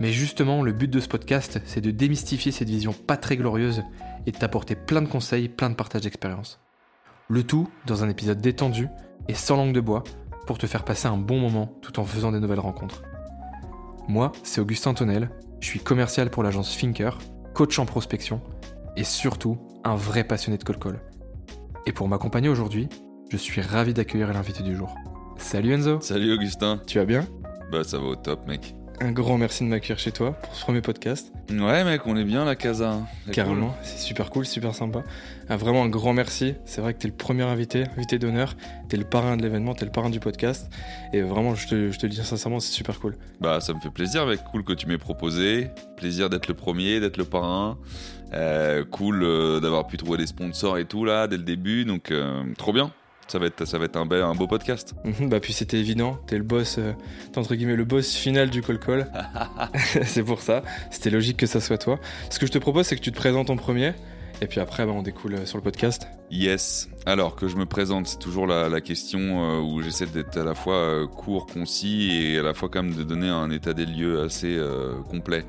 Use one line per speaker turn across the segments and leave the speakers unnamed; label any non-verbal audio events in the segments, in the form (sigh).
mais justement le but de ce podcast c'est de démystifier cette vision pas très glorieuse et de t'apporter plein de conseils, plein de partages d'expérience. Le tout dans un épisode détendu et sans langue de bois pour te faire passer un bon moment tout en faisant des nouvelles rencontres. Moi, c'est Augustin Tonnel, je suis commercial pour l'agence Finker, coach en prospection et surtout un vrai passionné de col-col. Et pour m'accompagner aujourd'hui, je suis ravi d'accueillir l'invité du jour. Salut Enzo
Salut Augustin.
Tu vas bien?
Bah ça va au top mec.
Un grand merci de m'accueillir chez toi pour ce premier podcast.
Ouais mec, on est bien la casa.
Carrément,
cool.
c'est super cool, super sympa. Ah, vraiment un grand merci. C'est vrai que t'es le premier invité, invité d'honneur. T'es le parrain de l'événement, t'es le parrain du podcast. Et vraiment, je te, je te le dis sincèrement, c'est super cool.
Bah ça me fait plaisir mec, cool que tu m'aies proposé. Plaisir d'être le premier, d'être le parrain. Euh, cool euh, d'avoir pu trouver des sponsors et tout là dès le début, donc euh, trop bien. Ça va être, ça va être un, bel, un beau podcast. (laughs)
Bah puis c'était évident, t'es le boss, euh, t'es entre guillemets le boss final du call. (laughs) (laughs) c'est pour ça, c'était logique que ça soit toi. Ce que je te propose, c'est que tu te présentes en premier. Et puis après, bah, on découle euh, sur le podcast.
Yes. Alors que je me présente, c'est toujours la, la question euh, où j'essaie d'être à la fois euh, court, concis et à la fois quand même de donner un état des lieux assez complet.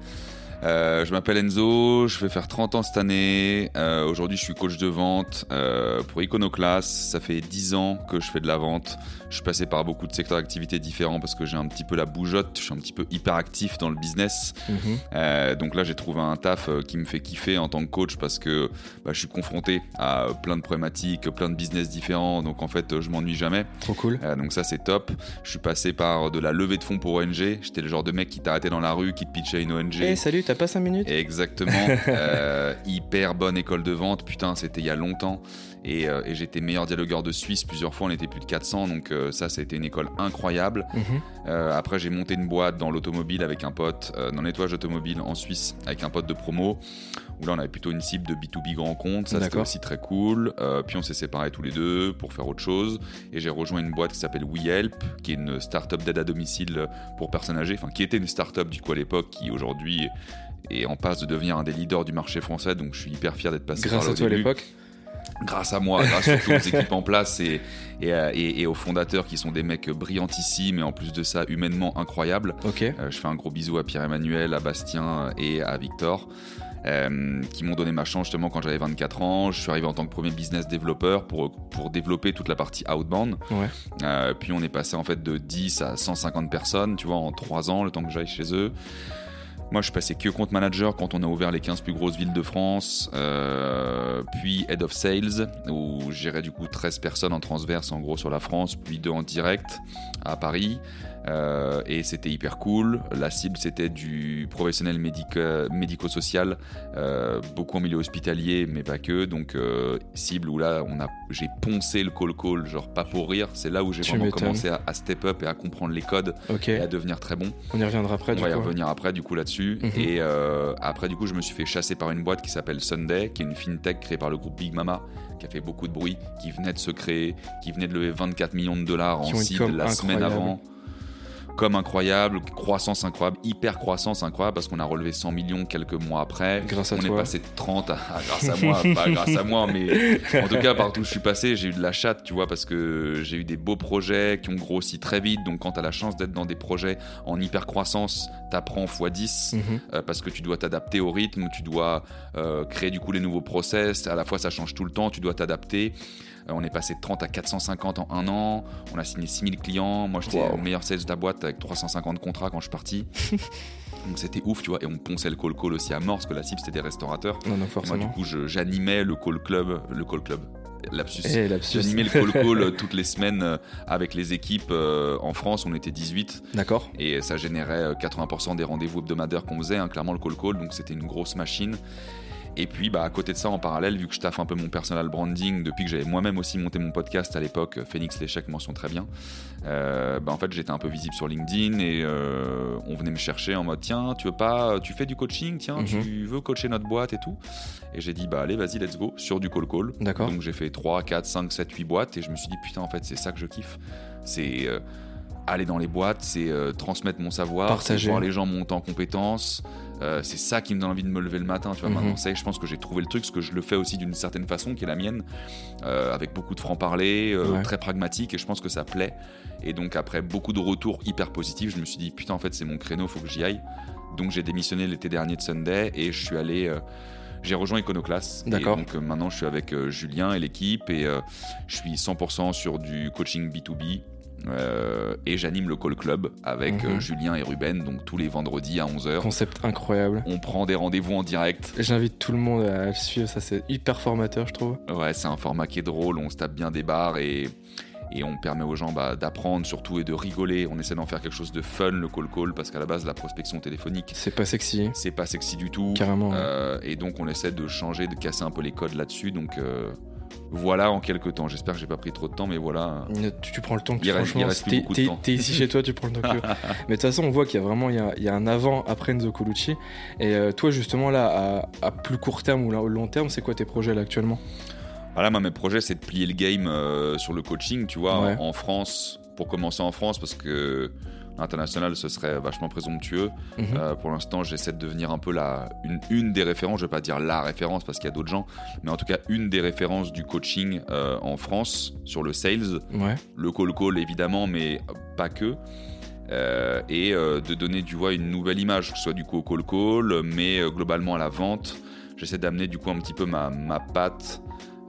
Euh, je m'appelle Enzo, je vais faire 30 ans cette année. Euh, Aujourd'hui, je suis coach de vente euh, pour Iconoclast. Ça fait 10 ans que je fais de la vente. Je suis passé par beaucoup de secteurs d'activité différents parce que j'ai un petit peu la bougeotte. Je suis un petit peu hyperactif dans le business.
Mhm.
Euh, donc là, j'ai trouvé un taf euh, qui me fait kiffer en tant que coach parce que bah, je suis confronté à plein de problématiques, plein de business différents. Donc en fait, je m'ennuie jamais.
Trop cool.
Euh, donc ça, c'est top. Je suis passé par de la levée de fonds pour ONG. J'étais le genre de mec qui t'arrêtait dans la rue, qui te pitchait une ONG.
Eh salut, t'as pas 5 minutes?
Exactement. (laughs) Euh, hyper bonne école de vente. Putain, c'était il y a longtemps. Et, et j'étais meilleur dialogueur de Suisse plusieurs fois. On était plus de 400. Donc euh, ça, ça a été une école incroyable.
Mhm.
Euh, après, j'ai monté une boîte dans l'automobile avec un pote, euh, dans le nettoyage automobile en Suisse, avec un pote de promo. Où là, on avait plutôt une cible de B2B grand compte. Ça, c'était aussi très cool. Puis on s'est séparés tous les deux pour faire autre chose. Et j'ai rejoint une boîte qui s'appelle WeHelp, qui est une start-up d'aide à domicile pour personnes âgées. Enfin, qui était une start-up du coup à l'époque, qui aujourd'hui est en passe de devenir un des leaders du marché français. Donc, je suis hyper fier d'être passé
Grâce
par là
à
au
toi à l'époque.
Grâce à moi, grâce aux équipes en place et, et, et- et aux fondateurs qui sont des mecs brillantissimes et en plus de ça humainement incroyables.
Ok.
Euh, je fais un gros bisou à Pierre-Emmanuel, à Bastien et à Victor. euh, qui m'ont donné ma chance justement quand j'avais 24 ans. Je suis arrivé en tant que premier business développeur pour, pour développer toute la partie outbound.
Ouais.
Euh, puis on est passé en fait de 10 à 150 personnes, tu vois, en 3 ans, le temps que j'aille chez eux. Moi, je suis passé que compte manager quand on a ouvert les 15 plus grosses villes de France, euh, puis head of sales, où je gérais du coup 13 personnes en transverse en gros sur la France, puis deux en direct à Paris. Euh, et c'était hyper cool. La cible, c'était du professionnel médica- médico-social, euh, beaucoup en milieu hospitalier, mais pas que. Donc, euh, cible où là, on a, j'ai poncé le call-call, genre pas pour rire. C'est là où j'ai vraiment commencé à, à step up et à comprendre les codes et à devenir très bon.
On y reviendra après.
On
du
va y
coup.
revenir après du coup là-dessus.
Mhm.
Et euh, après du coup, je me suis fait chasser par une boîte qui s'appelle Sunday, qui est une fintech créée par le groupe Big Mama, qui a fait beaucoup de bruit, qui venait de se créer, qui venait de lever 24 millions de dollars
Qui
en seed la semaine avant. Comme incroyable, croissance incroyable, hyper croissance incroyable parce qu'on a relevé 100 millions quelques mois après.
Grâce à
on
toi.
est passé de 30 à, à- grâce à moi, pas grâce à moi, mais en tout cas partout où je suis passé, j'ai eu de la chatte, tu vois, parce que j'ai eu des beaux projets qui ont grossi très vite. Donc quand tu as la chance d'être dans des projets en hyper croissance, t'apprends x10
Mhm.
euh, parce que tu dois t'adapter au rythme, tu dois euh, créer du coup les nouveaux process. À la fois, ça change tout le temps, tu dois t'adapter. Euh, on est passé de 30 à 450 en un an. On a signé 6000 clients. Moi, j'étais
Wow.
le meilleur sales de la boîte avec 350 contrats quand je suis parti. (laughs) Donc c'était ouf, tu vois. Et on ponçait le call call aussi à mort parce que la cible c'était des restaurateurs.
Non, non,
Et moi, du
forcément.
coup, j'animais le call club, le call club. Lapsus.
Eh, lapsus.
J'animais le call call (laughs) toutes les semaines euh, avec les équipes euh, en France. On était 18
D'accord.
et ça générait euh, 80% des rendez-vous hebdomadaires qu'on faisait, hein, clairement le call call, donc c'était une grosse machine. Et puis, bah, à côté de ça, en parallèle, vu que je taffe un peu mon personal branding depuis que j'avais moi-même aussi monté mon podcast à l'époque, Phoenix L'échec mention très bien, euh, bah, en fait, j'étais un peu visible sur LinkedIn et euh, on venait me chercher en mode tiens, tu veux pas, tu fais du coaching, tiens,
Mhm.
tu veux coacher notre boîte et tout. Et j'ai dit bah allez, vas-y, let's go sur du call call.
D'accord.
Donc j'ai fait 3, 4, 5, 7, 8 boîtes et je me suis dit putain, en fait, c'est ça que je kiffe. C'est euh, aller dans les boîtes, c'est euh, transmettre mon savoir, c'est voir les gens monter en compétences. Euh, c'est ça qui me donne envie de me lever le matin. Tu vois,
Mhm.
maintenant, ça est, je pense que j'ai trouvé le truc, parce que je le fais aussi d'une certaine façon, qui est la mienne, euh, avec beaucoup de franc-parler, euh,
Ouais.
très pragmatique, et je pense que ça plaît. Et donc, après beaucoup de retours hyper positifs, je me suis dit, putain, en fait, c'est mon créneau, faut que j'y aille. Donc, j'ai démissionné l'été dernier de Sunday, et je suis allé. j'ai rejoint Iconoclast.
D'accord.
donc, maintenant, je suis avec Julien et l'équipe, et je suis 100% sur du coaching B2B. Euh, et j'anime le Call Club avec
Mhm.
euh, Julien et Ruben, donc tous les vendredis à 11h.
Concept incroyable.
On prend des rendez-vous en direct.
J'invite tout le monde à le suivre, ça c'est hyper formateur, je trouve.
Ouais, c'est un format qui est drôle, on se tape bien des barres et, et on permet aux gens bah, d'apprendre surtout et de rigoler. On essaie d'en faire quelque chose de fun, le call call, parce qu'à la base, la prospection téléphonique,
C'est pas sexy,
c'est pas sexy du tout.
carrément. ouais.
Euh, et donc, on essaie de changer, de casser un peu les codes là-dessus. Donc, euh, voilà en quelques temps. J'espère que j'ai pas pris trop de temps, mais voilà.
Tu, tu prends le temps que tu franchement, t'es- t'es t'es ici chez toi, tu prends le temps que tu (laughs) veux. Mais de toute façon, on voit qu'il y a vraiment il y a, il y a un avant après Enzo Colucci. Et euh, toi, justement, là, à, à plus court terme ou là, au long terme, c'est quoi tes projets là actuellement?
Voilà, moi, mes projets, c'est de plier le game euh, sur le coaching, tu vois,
Ouais.
en France, pour commencer en France, parce que l'international, ce serait vachement présomptueux.
Mhm.
Euh, pour l'instant, j'essaie de devenir un peu la, une, une des références, je vais pas dire la référence parce qu'il y a d'autres gens, mais en tout cas une des références du coaching euh, en France sur le sales,
Ouais,
le call call évidemment, mais pas que. Euh, et de donner du vois une nouvelle image, que ce soit du coup au call call, mais globalement à la vente. J'essaie d'amener du coup un petit peu ma, ma patte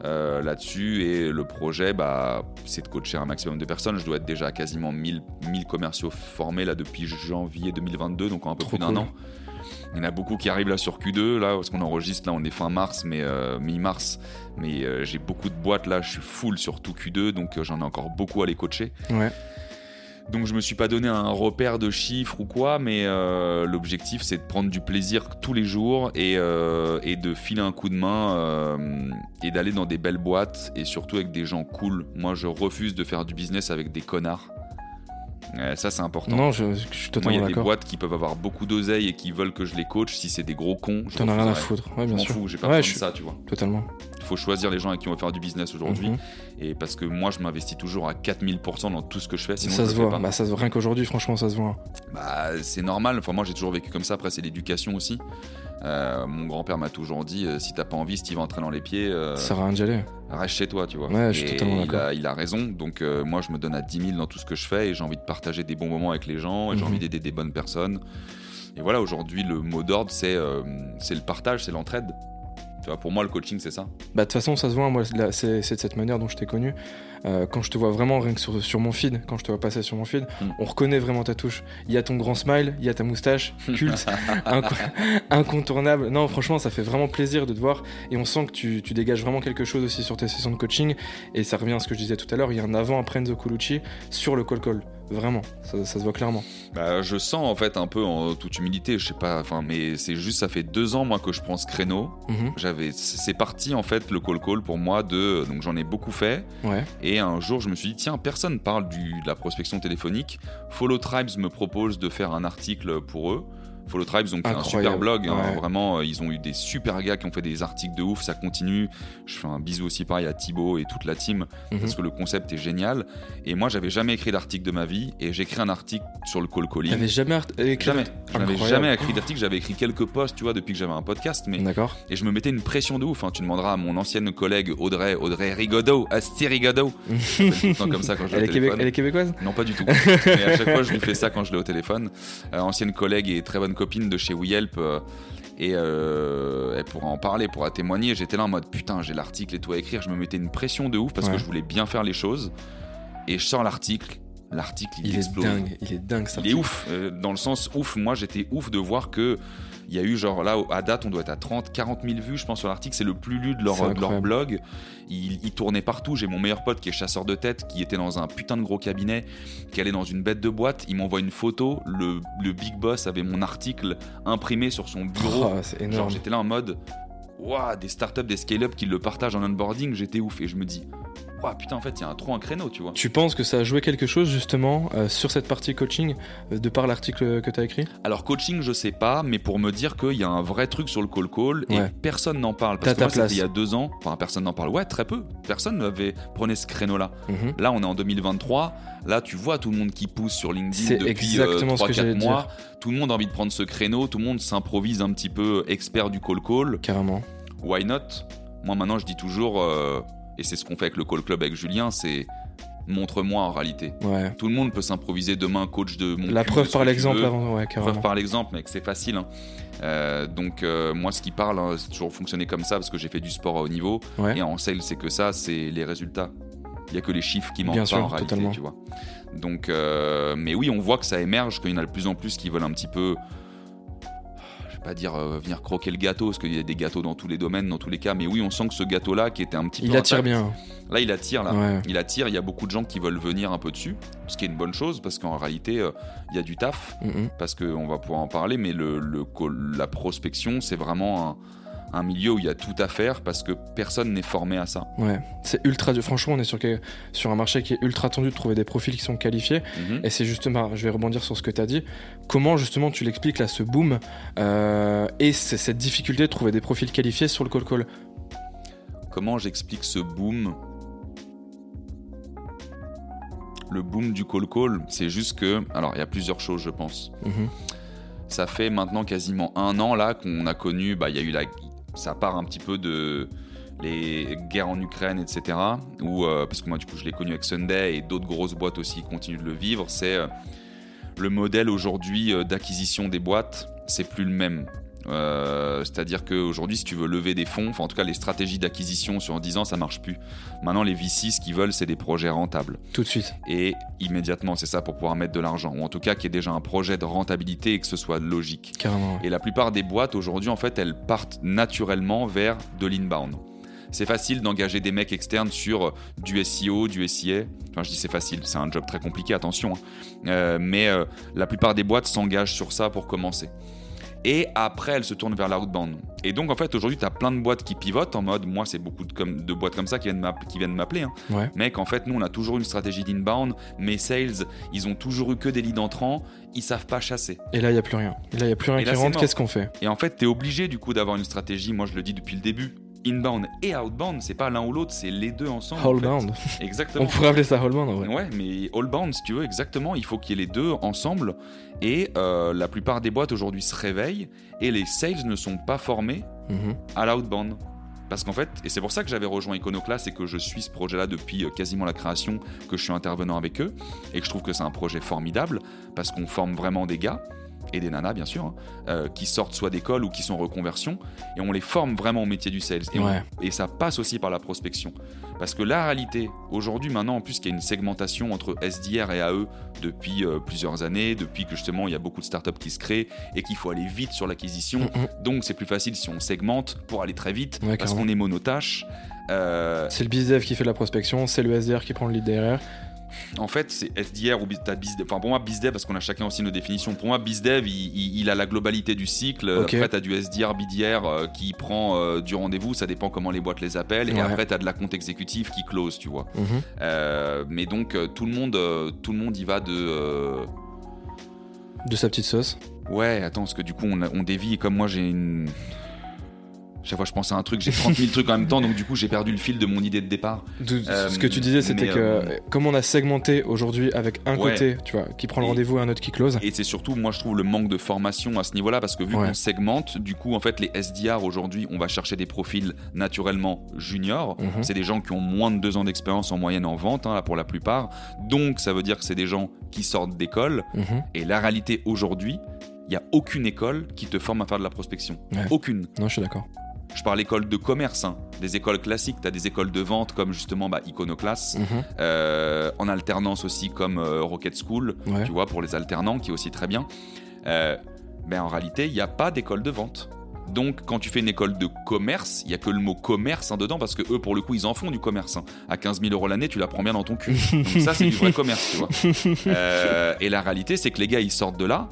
euh, là-dessus et le projet, bah, c'est de coacher un maximum de personnes. Je dois être déjà à quasiment 1000, 1000 commerciaux formés là depuis janvier 2022, donc en un peu
Trop
plus d'un an. Il y en a beaucoup qui arrivent là sur Q2, là, parce qu'on enregistre, là, on est fin mars, mais euh, mi-mars. Mais euh, j'ai beaucoup de boîtes là, je suis full sur tout Q2, donc j'en ai encore beaucoup à les coacher.
ouais.
Donc je me suis pas donné un repère de chiffres ou quoi, mais euh, l'objectif c'est de prendre du plaisir tous les jours et, euh, de filer un coup de main euh, et d'aller dans des belles boîtes et surtout avec des gens cool. Moi je refuse de faire du business avec des connards. Euh, ça c'est important.
Non, je, je suis
Moi, il y
totalement
a des
d'accord.
boîtes qui peuvent avoir beaucoup d'oseille et qui veulent que je les coach. Si c'est des gros cons, je
T'en as rien à foutre. Ouais,
Je
bien
m'en
sûr.
fous, j'ai pas
Ouais,
besoin
je
de
suis-
ça, tu vois.
Totalement.
Il faut choisir les gens avec qui on va faire du business aujourd'hui.
Mhm.
Et parce que moi, je m'investis toujours à 4000% dans tout ce que je fais. Sinon,
ça
je
se voit.
pas.
Bah, ça se voit. Rien qu'aujourd'hui, franchement, ça se voit.
Bah, c'est normal. Enfin, moi, j'ai toujours vécu comme ça. Après, c'est l'éducation aussi. Euh, mon grand-père m'a toujours dit euh, si t'as pas envie, si tu vas entrer dans les pieds, euh,
Ça sert à rien d'y aller.
reste chez toi, tu vois.
Ouais, je suis
Et
totalement
il
d'accord.
a, il a raison. Donc, euh, moi, je me donne à 10 000 dans tout ce que je fais et j'ai envie de partager des bons moments avec les gens et j'ai
Mhm.
envie d'aider des bonnes personnes. Et voilà, aujourd'hui, le mot d'ordre, c'est c'est le partage, c'est l'entraide. Tu vois, pour moi, le coaching, c'est ça.
Bah, de toute façon, ça se voit. Moi, c'est de cette manière dont je t'ai connu. Euh, quand je te vois vraiment, rien que sur, sur mon feed, quand je te vois passer sur mon feed,
Mm.
on reconnaît vraiment ta touche. Il y a ton grand smile, il y a ta moustache, (laughs) culte, inco- incontournable. Non, franchement, ça fait vraiment plaisir de te voir. Et on sent que tu, tu dégages vraiment quelque chose aussi sur tes sessions de coaching. Et ça revient à ce que je disais tout à l'heure. Il y a un avant après Enzo Colucci sur le call call. Vraiment, ça, ça se voit clairement.
Bah, je sens en fait un peu en toute humilité, je sais pas, enfin, mais c'est juste, ça fait deux ans moi que je prends ce créneau.
Mhm.
J'avais, c'est parti en fait le call call pour moi de, donc j'en ai beaucoup fait.
Ouais.
Et un jour, je me suis dit, tiens, personne parle du, de la prospection téléphonique. Follow Tribes me propose de faire un article pour eux. Follow Tribes, donc un super
Incroyable.
blog. hein,
Ouais.
vraiment, euh, ils ont eu des super gars qui ont fait des articles de ouf. Ça continue. Je fais un bisou aussi pareil à Thibaut et toute la team
Mhm.
parce que le concept est génial. Et moi, j'avais jamais écrit d'article de ma vie et j'ai écrit un article sur le call calling.
T'avais jamais art- écrit
Jamais.
Incroyable.
jamais écrit d'article. J'avais écrit quelques posts, tu vois, depuis que j'avais un podcast, mais
D'accord.
et je me mettais une pression de ouf. hein. Tu demanderas à mon ancienne collègue Audrey, Audrey Rigaudot, Asti Rigaudot. (laughs) Comme ça quand je
Elle est, québé- elle est québécoise?
Non, pas du tout. Mais à chaque fois, je lui fais ça quand je l'ai au téléphone. Euh, ancienne collègue et très bonne copine de chez WeHelp. euh, et euh, elle pourra en parler, pourra témoigner. J'étais là en mode putain, j'ai l'article et tout à écrire. Je me mettais une pression de ouf parce
Ouais.
que je voulais bien faire les choses. Et je sors l'article. L'article, il,
Il est dingue, il est dingue ça.
Il est ouf, euh, dans le sens ouf. Moi, j'étais ouf de voir que il y a eu genre là à date, on doit être à 30, 40 000 vues, je pense sur l'article. C'est le plus lu de leur, de leur
incroyable.
blog. Il, il tournait partout. J'ai mon meilleur pote qui est chasseur de tête, qui était dans un putain de gros cabinet, qui allait dans une bête de boîte. Il m'envoie une photo. Le, le big boss avait mon article imprimé sur son bureau.
Oh,
Genre j'étais là en mode des startups, des scale-up qui le partagent en onboarding, j'étais ouf. Et je me dis, putain, en fait, il y a un trop un créneau, tu vois.
Tu penses que ça a joué quelque chose justement euh, sur cette partie coaching euh, de par l'article que tu as écrit?
Alors, coaching, je sais pas, mais pour me dire qu'il y a un vrai truc sur le call call et
Ouais.
personne n'en parle. Parce que moi, il y a deux ans, enfin, personne n'en parle. Ouais, très peu. Personne n'avait prenait ce créneau-là.
Mhm.
Là, on est en 2023. Là, tu vois tout le monde qui pousse sur LinkedIn depuis
exactement ce que
3-4
j'allais te
mois.
dire.
Tout le monde a envie de prendre ce créneau. Tout le monde s'improvise un petit peu expert du call call.
Carrément.
Why not? Moi, maintenant, je dis toujours, euh, et c'est ce qu'on fait avec le call club avec Julien, c'est montre-moi en réalité.
Ouais.
Tout le monde peut s'improviser demain coach de mon
La preuve par l'exemple avant, ouais, carrément.
Preuve par l'exemple, mec, c'est facile. hein. Euh, donc, euh, moi, ce qui parle, hein, c'est toujours fonctionné comme ça parce que j'ai fait du sport à haut niveau.
Ouais.
Et en sales, c'est que ça, c'est les résultats. Il n'y a que les chiffres qui mentent
Bien
pas
sûr,
en réalité,
totalement.
tu vois. Donc, euh, mais oui, on voit que ça émerge, qu'il y en a de plus en plus qui veulent un petit peu, pas dire euh, venir croquer le gâteau, parce qu'il y a des gâteaux dans tous les domaines, dans tous les cas. Mais oui, on sent que ce gâteau-là, qui était un petit peu
Il attire
intact,
bien.
Là, il attire, là.
Ouais.
Il attire. Il y a beaucoup de gens qui veulent venir un peu dessus, ce qui est une bonne chose, parce qu'en réalité, euh, il y a du taf
Mhm.
parce qu'on va pouvoir en parler, mais le, le call- la prospection, c'est vraiment un, un milieu où il y a tout à faire parce que personne n'est formé à ça.
Ouais, c'est ultra dur. Franchement, on est sur, sur un marché qui est ultra tendu de trouver des profils qui sont qualifiés.
Mhm.
Et c'est justement, je vais rebondir sur ce que tu as dit. Comment justement tu l'expliques là, ce boom euh, et cette difficulté de trouver des profils qualifiés sur le call call?
Comment j'explique ce boom? Le boom du call call, c'est juste que. Alors, il y a plusieurs choses, je pense.
Mhm.
Ça fait maintenant quasiment un an là qu'on a connu. Bah, il y a eu la. Ça part un petit peu de les guerres en Ukraine, etc. Où, euh, parce que moi, du coup, je l'ai connu avec Sunday et d'autres grosses boîtes aussi continuent de le vivre. C'est euh, le modèle aujourd'hui euh, d'acquisition des boîtes, c'est plus le même. Euh, C'est-à-dire qu'aujourd'hui, si tu veux lever des fonds, enfin en tout cas les stratégies d'acquisition sur 10 ans, ça marche plus. Maintenant, les VC, ce qu'ils veulent, c'est des projets rentables.
Tout de suite.
Et immédiatement, c'est ça pour pouvoir mettre de l'argent. Ou en tout cas, qu'il y ait déjà un projet de rentabilité et que ce soit logique.
Carrément.
Et la plupart des boîtes aujourd'hui, en fait, elles partent naturellement vers de l'inbound. C'est facile d'engager des mecs externes sur euh, du SEO, du SIA. Enfin, je dis c'est facile, c'est un job très compliqué, attention. hein. Euh, mais euh, la plupart des boîtes s'engagent sur ça pour commencer. Et après, elles se tournent vers l'outbound. Et donc, en fait, aujourd'hui, tu as plein de boîtes qui pivotent en mode, moi, c'est beaucoup de, comme, de boîtes comme ça qui viennent m'app- qui viennent m'appeler. hein.
Ouais.
Mec, en fait, nous, on a toujours une stratégie d'inbound. Mes sales, ils ont toujours eu que des leads entrants. Ils savent pas chasser.
Et là, il n'y a plus rien. Et là, il n'y a plus rien
Et là,
qui
c'est
rentre. Qu'est-ce qu'on fait?
Et en fait, tu es obligé du coup d'avoir une stratégie, moi je le dis depuis le début, inbound et outbound, c'est pas l'un ou l'autre, c'est les deux ensemble. en fait.
Allbound. On
Exactement.
pourrait appeler ça Allbound en vrai.
Ouais, mais allbound, si tu veux, exactement, il faut qu'il y ait les deux ensemble. Et euh, la plupart des boîtes aujourd'hui se réveillent et les sales ne sont pas formés
Mhm.
à l'outbound. Parce qu'en fait, et c'est pour ça que j'avais rejoint Iconoclast et que je suis ce projet-là depuis euh, quasiment la création, que je suis intervenant avec eux, et que je trouve que c'est un projet formidable, parce qu'on forme vraiment des gars, et des nanas bien sûr, hein, euh, qui sortent soit d'école ou qui sont en reconversion, et on les forme vraiment au métier du sales. Et, on- et ça passe aussi par la prospection. Parce que la réalité, aujourd'hui maintenant, en plus qu'il y a une segmentation entre SDR et AE depuis euh, plusieurs années, depuis que justement il y a beaucoup de startups qui se créent, et qu'il faut aller vite sur l'acquisition,
Mhm.
donc c'est plus facile si on segmente pour aller très vite,
Ouais,
parce qu'on est monotache. Euh,
C'est le bizdev qui fait la prospection, c'est le SDR qui prend le lead derrière.
En fait, c'est SDR ou t'as bizdev. Enfin, pour moi, bizdev, parce qu'on a chacun aussi nos définitions. Pour moi, bizdev, il, il- il a la globalité du cycle.
Ok.
Après, t'as du SDR, BDR euh, qui prend euh, du rendez-vous. Ça dépend comment les boîtes les appellent. Et après, t'as de la compte exécutif qui close, tu vois.
Mhm.
Euh, mais donc, euh, tout le monde, tout le monde y va de.
De sa petite sauce.
Ouais, attends, parce que du coup, on, on dévie. Et comme moi, j'ai une. Chaque fois, je pense à un truc, j'ai 30 000 trucs en même temps, donc du coup, j'ai perdu le fil de mon idée de départ. Euh,
ce que tu disais, c'était que
euh,
comme on a segmenté aujourd'hui avec un
Ouais.
côté, tu vois, qui prend le rendez-vous et un autre qui close.
Et c'est surtout, moi, je trouve le manque de formation à ce niveau-là, parce que vu
Ouais.
qu'on segmente, du coup, en fait, les SDR aujourd'hui, on va chercher des profils naturellement juniors.
Mhm.
C'est des gens qui ont moins de deux ans d'expérience en moyenne en vente, hein, là, pour la plupart. Donc, ça veut dire que c'est des gens qui sortent d'école.
Mhm.
Et la réalité aujourd'hui, il n'y a aucune école qui te forme à faire de la prospection.
Ouais.
Aucune.
Non, je suis d'accord.
Je parle école de commerce, hein. des écoles classiques. Tu as des écoles de vente comme justement bah, Iconoclast,
Mhm.
euh, en alternance aussi comme euh, Rocket School,
Ouais.
tu vois, pour les alternants, qui est aussi très bien. Euh, ben, en réalité, il n'y a pas d'école de vente. Donc, quand tu fais une école de commerce, il n'y a que le mot commerce hein, dedans, parce que eux, pour le coup, ils en font du commerce. hein. À 15 000 euros l'année, tu la prends bien dans ton cul. Donc, ça, c'est du vrai (laughs) commerce, tu vois. Euh, et la réalité, c'est que les gars, ils sortent de là,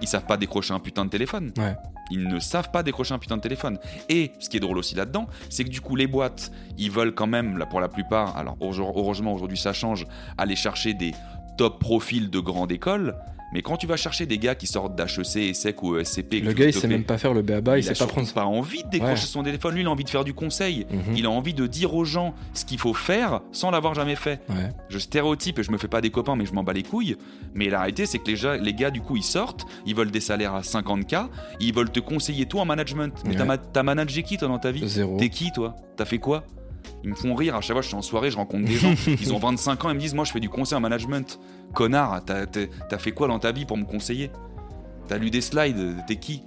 ils savent pas décrocher un putain de téléphone.
Ouais.
Ils ne savent pas décrocher un putain de téléphone. Et ce qui est drôle aussi là-dedans, c'est que du coup, les boîtes, ils veulent quand même, là, pour la plupart, alors heureusement aujourd'hui ça change, aller chercher des top profils de grande école. Mais quand tu vas chercher des gars qui sortent d'HEC, ESSEC ou ESCP,
le gars il sait même pas faire le BABA, il,
il
sait pas prendre.
pas envie de décrocher son téléphone, lui il a envie de faire du conseil,
Mhm.
il a envie de dire aux gens ce qu'il faut faire sans l'avoir jamais fait.
Ouais.
Je stéréotype et je me fais pas des copains, mais je m'en bats les couilles. Mais la réalité, c'est que les, gars, du coup, ils sortent, ils veulent des salaires à 50K, ils veulent te conseiller toi en management. Mais t'as
Ouais.
ma- t'as managé qui toi dans ta vie?
Zéro.
T'es qui toi? T'as fait quoi? Ils me font rire à chaque fois, je suis en soirée, je rencontre des gens, (laughs) ils ont 25 ans, ils me disent Moi, je fais du conseil en management. Connard, t'as fait quoi dans ta vie pour me conseiller? T'as lu des slides, t'es qui?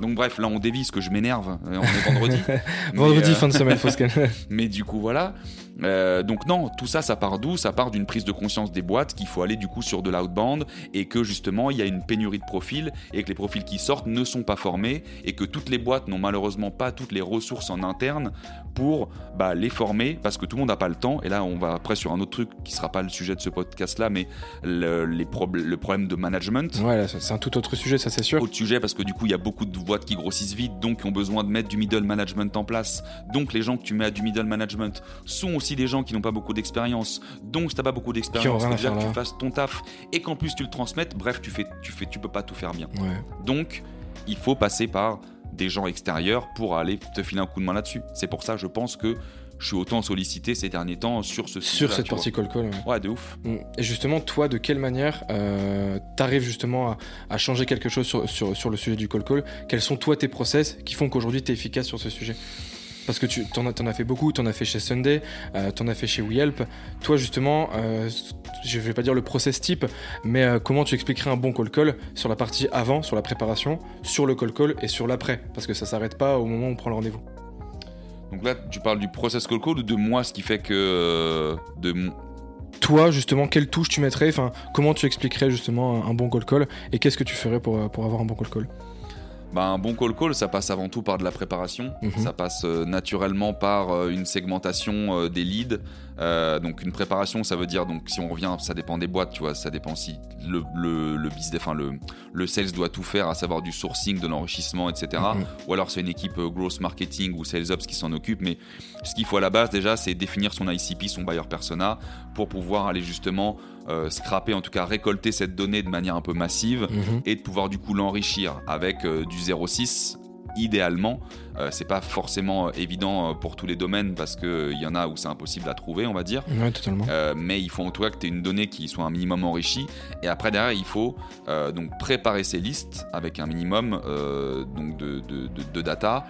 Donc bref, là on dévie, ce que je m'énerve, euh, on est vendredi. (laughs)
Vendredi,
euh,
fin de semaine, faut se (laughs) calmer.
mais du coup, voilà. Euh, donc non, tout ça, ça part d'où? Ça part d'une prise de conscience des boîtes qu'il faut aller du coup sur de l'outbound et que justement, il y a une pénurie de profils et que les profils qui sortent ne sont pas formés et que toutes les boîtes n'ont malheureusement pas toutes les ressources en interne pour bah, les former parce que tout le monde n'a pas le temps. Et là, on va après sur un autre truc qui sera pas le sujet de ce podcast-là, mais le, les prob- le problème de management
Ouais, c'est un tout autre sujet, ça c'est sûr.
autre sujet parce que du coup il y a beaucoup de boîtes qui grossissent vite donc qui ont besoin de mettre du middle management en place donc les gens que tu mets à du middle management sont aussi des gens qui n'ont pas beaucoup d'expérience donc si t'as pas beaucoup d'expérience
rien à
déjà que
là.
tu fasses ton taf et qu'en plus tu le transmettes bref tu fais tu fais tu peux pas tout faire bien
Ouais.
donc il faut passer par des gens extérieurs pour aller te filer un coup de main là-dessus c'est pour ça je pense que je suis autant sollicité ces derniers temps sur ce
Sur cette partie call call. ouais.
ouais de ouf
Mm. Et justement, toi, de quelle manière euh, t'arrives justement à, à changer quelque chose sur, sur, sur le sujet du call call Quels sont toi tes process qui font qu'aujourd'hui t'es efficace sur ce sujet? Parce que tu t'en as, fait beaucoup, t'en as fait chez Sunday, euh, t'en as fait chez WeHelp. Toi justement, euh, je vais pas dire le process type, mais euh, comment tu expliquerais un bon call call sur la partie avant, sur la préparation, sur le call call et sur l'après? Parce que ça s'arrête pas au moment où on prend le rendez-vous.
donc là tu parles du process call call ou de moi ce qui fait que euh, de mon-
Toi justement, quelle touche tu mettrais? Enfin, comment tu expliquerais justement un, bon call call et qu'est-ce que tu ferais pour, euh, pour avoir un bon call call?
Bah, un bon call call, ça passe avant tout par de la préparation.
Mhm.
Ça passe euh, naturellement par euh, une segmentation euh, des leads. Donc une préparation, ça veut dire donc si on revient, ça dépend des boîtes, tu vois, ça dépend si le le le business, enfin le le sales doit tout faire, à savoir du sourcing, de l'enrichissement, etc.
Mhm.
Ou alors c'est une équipe growth marketing ou sales ops qui s'en occupe. Mais ce qu'il faut à la base déjà, c'est définir son ICP, son buyer persona, pour pouvoir aller justement euh, scraper, en tout cas récolter cette donnée de manière un peu massive
Mhm.
et de pouvoir du coup l'enrichir avec euh, du 0,6 idéalement. Euh, c'est pas forcément euh, évident euh, pour tous les domaines parce qu'il y en a où c'est impossible à trouver, on va dire.
Ouais, totalement.
Euh, mais il faut en tout cas que tu aies une donnée qui soit un minimum enrichie. Et après, derrière, il faut euh, donc préparer ces listes avec un minimum donc de, de- de- de data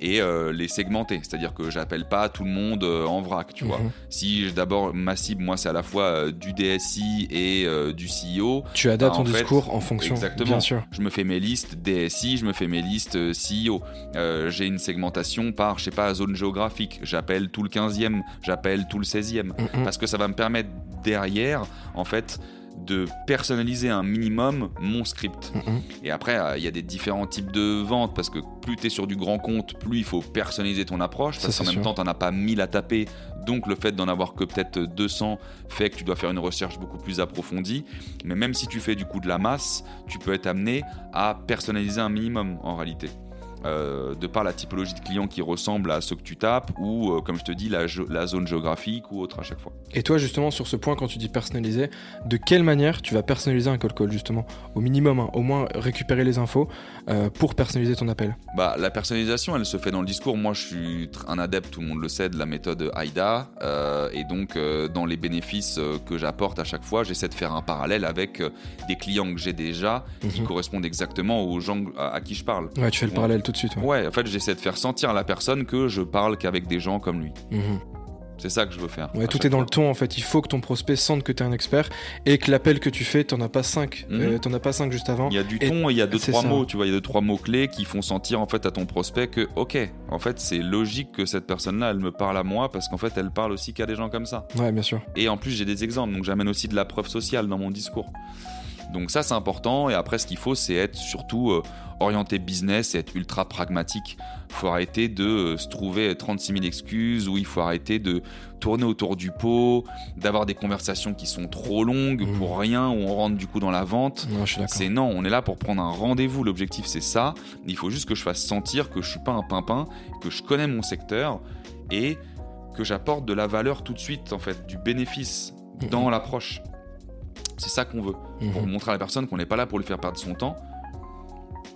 et euh, les segmenter. C'est-à-dire que j'appelle pas tout le monde euh, en vrac, tu vois.
Mhm.
Si d'abord ma cible, moi, c'est à la fois euh, du DSI et du CEO.
Tu adaptes
Bah,
ton
fait,
discours en fonction.
exactement.
Bien sûr.
Je me fais mes listes DSI, je me fais mes listes CEO. J'ai une segmentation par, je sais pas, zone géographique. J'appelle tout le 15e, j'appelle tout le 16e.
Mhm.
Parce que ça va me permettre derrière, en fait, de personnaliser un minimum mon script.
Mhm.
Et après, euh, il y a des différents types de ventes parce que plus tu es sur du grand compte, plus il faut personnaliser ton approche parce qu'en même
sûr.
temps, tu n'en as pas 1000 à taper. Donc, le fait d'en avoir que peut-être 200 fait que tu dois faire une recherche beaucoup plus approfondie. Mais même si tu fais du coup de la masse, tu peux être amené à personnaliser un minimum en réalité. Euh, de par la typologie de client qui ressemble à ceux que tu tapes ou, euh, comme je te dis, la, zone géographique ou autre à chaque fois.
Et toi, justement, sur ce point, quand tu dis personnaliser, de quelle manière tu vas personnaliser un call call, justement? Au minimum, hein, au moins récupérer les infos euh, pour personnaliser ton appel.
Bah, la personnalisation, elle se fait dans le discours. Moi, je suis un adepte, tout le monde le sait, de la méthode AIDA. et donc, dans les bénéfices que j'apporte à chaque fois, j'essaie de faire un parallèle avec des clients que j'ai déjà qui
Mhm.
correspondent exactement aux gens à, à qui je parle.
Ouais, tu fais le parallèle tout de suite. ouais.
Ouais, en fait, j'essaie de faire sentir à la personne que je parle qu'avec des gens comme lui.
Mhm.
C'est ça que je veux faire.
Ouais, tout est dans
fois.
le ton en fait. Il faut que ton prospect sente que tu es un expert et que l'appel que tu fais, t'en as pas 5.
Mhm.
t'en as pas 5 juste avant.
Il y a du ton et il y a deux trois
ça.
mots, tu vois, il y a deux trois mots clés qui font sentir en fait à ton prospect que OK, en fait, c'est logique que cette personne-là, elle me parle à moi parce qu'en fait, elle parle aussi qu'à des gens comme ça.
Ouais, bien sûr.
Et en plus, j'ai des exemples, donc j'amène aussi de la preuve sociale dans mon discours. Donc ça c'est important et après ce qu'il faut c'est être surtout euh, orienté business et être ultra pragmatique. Il faut arrêter de euh, se trouver 36 000 excuses ou il faut arrêter de tourner autour du pot, d'avoir des conversations qui sont trop longues
Mmh.
pour rien où on rentre du coup dans la vente. C'est non, on est là pour prendre un rendez-vous. L'objectif, c'est ça. Il faut juste que je fasse sentir que je suis pas un pimpin, que je connais mon secteur et que j'apporte de la valeur tout de suite, en fait, du bénéfice dans
Mhm.
l'approche. C'est ça qu'on veut. Pour
Mhm.
montrer à la personne qu'on n'est pas là pour lui faire perdre son temps.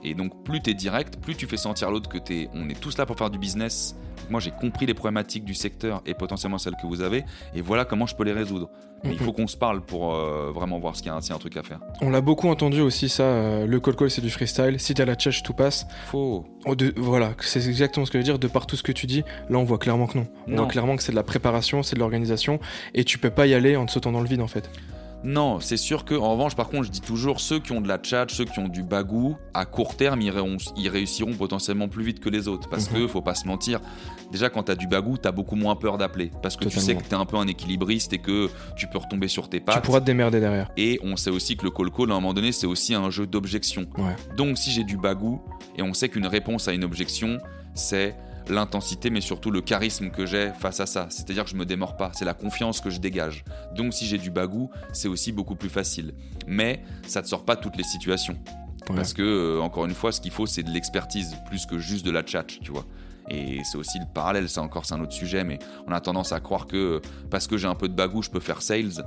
Et donc, plus tu es direct, plus tu fais sentir à l'autre que t'es, on est tous là pour faire du business. Moi, j'ai compris les problématiques du secteur et potentiellement celles que vous avez. Et voilà comment je peux les résoudre. Mais il
Mhm.
faut qu'on se parle pour euh, vraiment voir ce qu'il y a, s'il y a un truc à faire.
On l'a beaucoup entendu aussi, ça. euh, le call call, c'est du freestyle. Si t'as la tchatch, tout passe.
Faux.
Oh, de- voilà, c'est exactement ce que je veux dire. De par tout ce que tu dis, là, on voit clairement que non. On
Non.
voit clairement que c'est de la préparation, c'est de l'organisation. Et tu peux pas y aller en te sautant dans le vide, en fait.
Non, c'est sûr que en revanche, par contre, je dis toujours ceux qui ont de la chat, ceux qui ont du bagou, à court terme, ils, réussiront potentiellement plus vite que les autres. Parce
Mhm.
que faut pas se mentir, déjà quand t'as du bagou, t'as beaucoup moins peur d'appeler. Parce que tu sais que t'es un peu un équilibriste et que tu peux retomber sur tes pattes.
Tu pourras te démerder derrière.
Et on sait aussi que le call call, à un moment donné, c'est aussi un jeu d'objection.
Ouais.
Donc si j'ai du bagou, et on sait qu'une réponse à une objection, c'est l'intensité, mais surtout le charisme que j'ai face à ça. C'est-à-dire que je me démords pas, c'est la confiance que je dégage. Donc si j'ai du bagou, c'est aussi beaucoup plus facile. Mais ça ne sort pas toutes les situations.
Ouais.
Parce que, euh, encore une fois, ce qu'il faut, c'est de l'expertise, plus que juste de la tchatch, tu vois. Et c'est aussi le parallèle, ça encore, c'est un autre sujet, mais on a tendance à croire que euh, parce que j'ai un peu de bagou, je peux faire sales.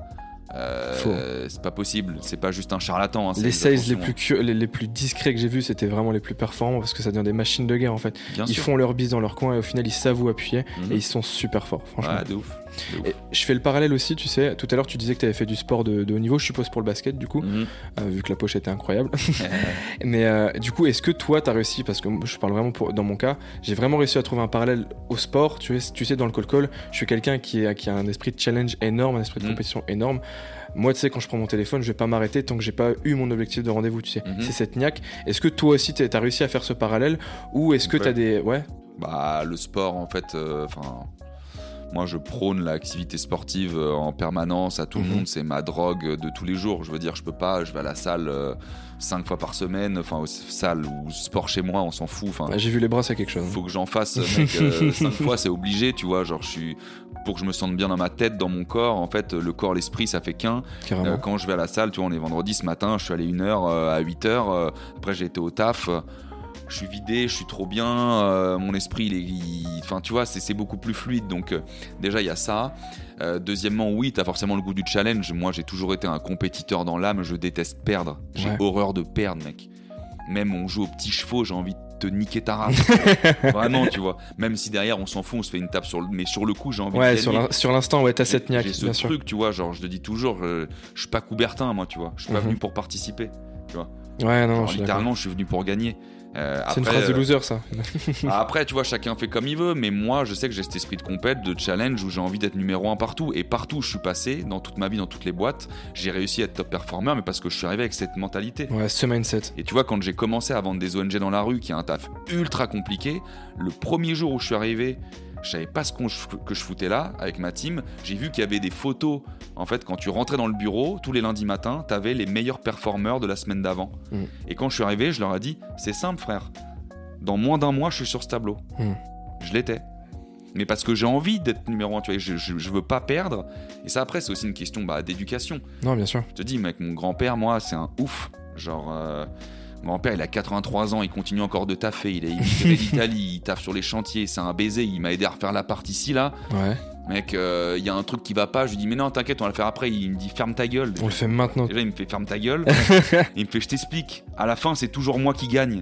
Euh, c'est pas possible, c'est pas juste un charlatan. hein,
Les
sales,
les plus, cu- les, les plus discrets que j'ai vus, c'était vraiment les plus performants parce que ça devient des machines de guerre en fait.
Bien
ils
sûr.
font leur bise dans leur coin et au final ils savent où appuyer
Mhm.
et ils sont super forts, franchement.
Ouais, de ouf.
Et je fais le parallèle aussi, tu sais, tout à l'heure tu disais que tu avais fait du sport de, de haut niveau, je suppose pour le basket du coup,
Mhm.
euh, vu que la poche était incroyable. (laughs) Mais euh, du coup, est-ce que toi t'as réussi, parce que je parle vraiment pour, dans mon cas, j'ai vraiment réussi à trouver un parallèle au sport, tu sais, tu sais dans le call-call, je suis quelqu'un qui, est- qui a un esprit de challenge énorme, un esprit de
Mhm.
compétition énorme. Moi, tu sais, quand je prends mon téléphone, je vais pas m'arrêter tant que j'ai pas eu mon objectif de rendez-vous, tu sais.
Mhm.
C'est cette niaque. Est-ce que toi aussi t'as réussi à faire ce parallèle ou est-ce que
Ouais.
t'as des. Ouais,
Bah, le sport, en fait, euh, enfin. Moi, je prône l'activité sportive euh, en permanence à tout le
Mhm.
monde. C'est ma drogue de tous les jours. Je veux dire, je peux pas. Je vais à la salle euh, cinq fois par semaine. Enfin, salle ou sport chez moi, on s'en fout. Enfin,
j'ai vu les bras, c'est quelque chose.
faut que j'en fasse (laughs) mec, euh, cinq fois, c'est obligé, tu vois. Genre, je suis pour que je me sente bien dans ma tête, dans mon corps. En fait, le corps, l'esprit, ça fait qu'un. Euh, quand je vais à la salle, tu vois, on est vendredi ce matin, je suis allé une heure euh, à 8 heures. euh, après, j'ai été au taf. Je suis vidé, je suis trop bien. euh, mon esprit, il est. il- Enfin, tu vois, c'est beaucoup plus fluide. Donc, euh, déjà, il y a ça. Euh, deuxièmement, oui, tu as forcément le goût du challenge. Moi, j'ai toujours été un compétiteur dans l'âme. Je déteste perdre. J'ai
Ouais.
horreur de perdre, mec. Même on joue aux petits chevaux, j'ai envie de te niquer ta race. (laughs) Vraiment, tu vois. Même si derrière, on s'en fout, on se fait une tape sur le. Mais sur le coup, j'ai envie
Ouais,
de
sur l'instant, ouais, t'as cette niaque,
J'ai ce
bien sûr.
truc, tu vois, genre je te dis toujours, je suis pas Coubertin, moi, tu vois. Je suis pas
Mhm.
venu pour participer.
Ouais, non,
Genre,
je
littéralement, je suis venu pour gagner. Euh,
C'est une phrase de
euh,
loser, ça. (laughs)
après, tu vois, chacun fait comme il veut, mais moi, je sais que j'ai cet esprit de compète, de challenge où j'ai envie d'être numéro un partout. Et partout où je suis passé, dans toute ma vie, dans toutes les boîtes, j'ai réussi à être top performer, mais parce que je suis arrivé avec cette mentalité.
Ouais, ce mindset.
Et tu vois, quand j'ai commencé à vendre des ONG dans la rue, qui est un taf ultra compliqué, le premier jour où je suis arrivé, je savais pas ce que je foutais là avec ma team. J'ai vu qu'il y avait des photos. En fait, quand tu rentrais dans le bureau, tous les lundis matins, tu avais les meilleurs performeurs de la semaine d'avant.
Mm.
Et quand je suis arrivé, je leur ai dit c'est simple, frère. Dans moins d'un mois, je suis sur ce tableau.
Mm.
Je l'étais. Mais parce que j'ai envie d'être numéro un, tu vois, je, je, je veux pas perdre. Et ça, après, c'est aussi une question bah, d'éducation.
Non, bien sûr.
Je te dis, mec, mon grand-père, moi, c'est un ouf. Genre, euh, mon grand-père, il a 83 ans, il continue encore de taffer. Il est immigré (laughs) d'Italie, il taffe sur les chantiers, c'est un baiser. Il m'a aidé à refaire l'appart ici, là.
Ouais.
Mec, euh, il y a un truc qui va pas. Je lui dis, mais non, t'inquiète, on va le faire après. Il me dit, ferme ta gueule.
On le fait maintenant.
Déjà, il me fait, ferme ta gueule. (laughs) il me fait, je t'explique. À la fin, c'est toujours moi qui gagne.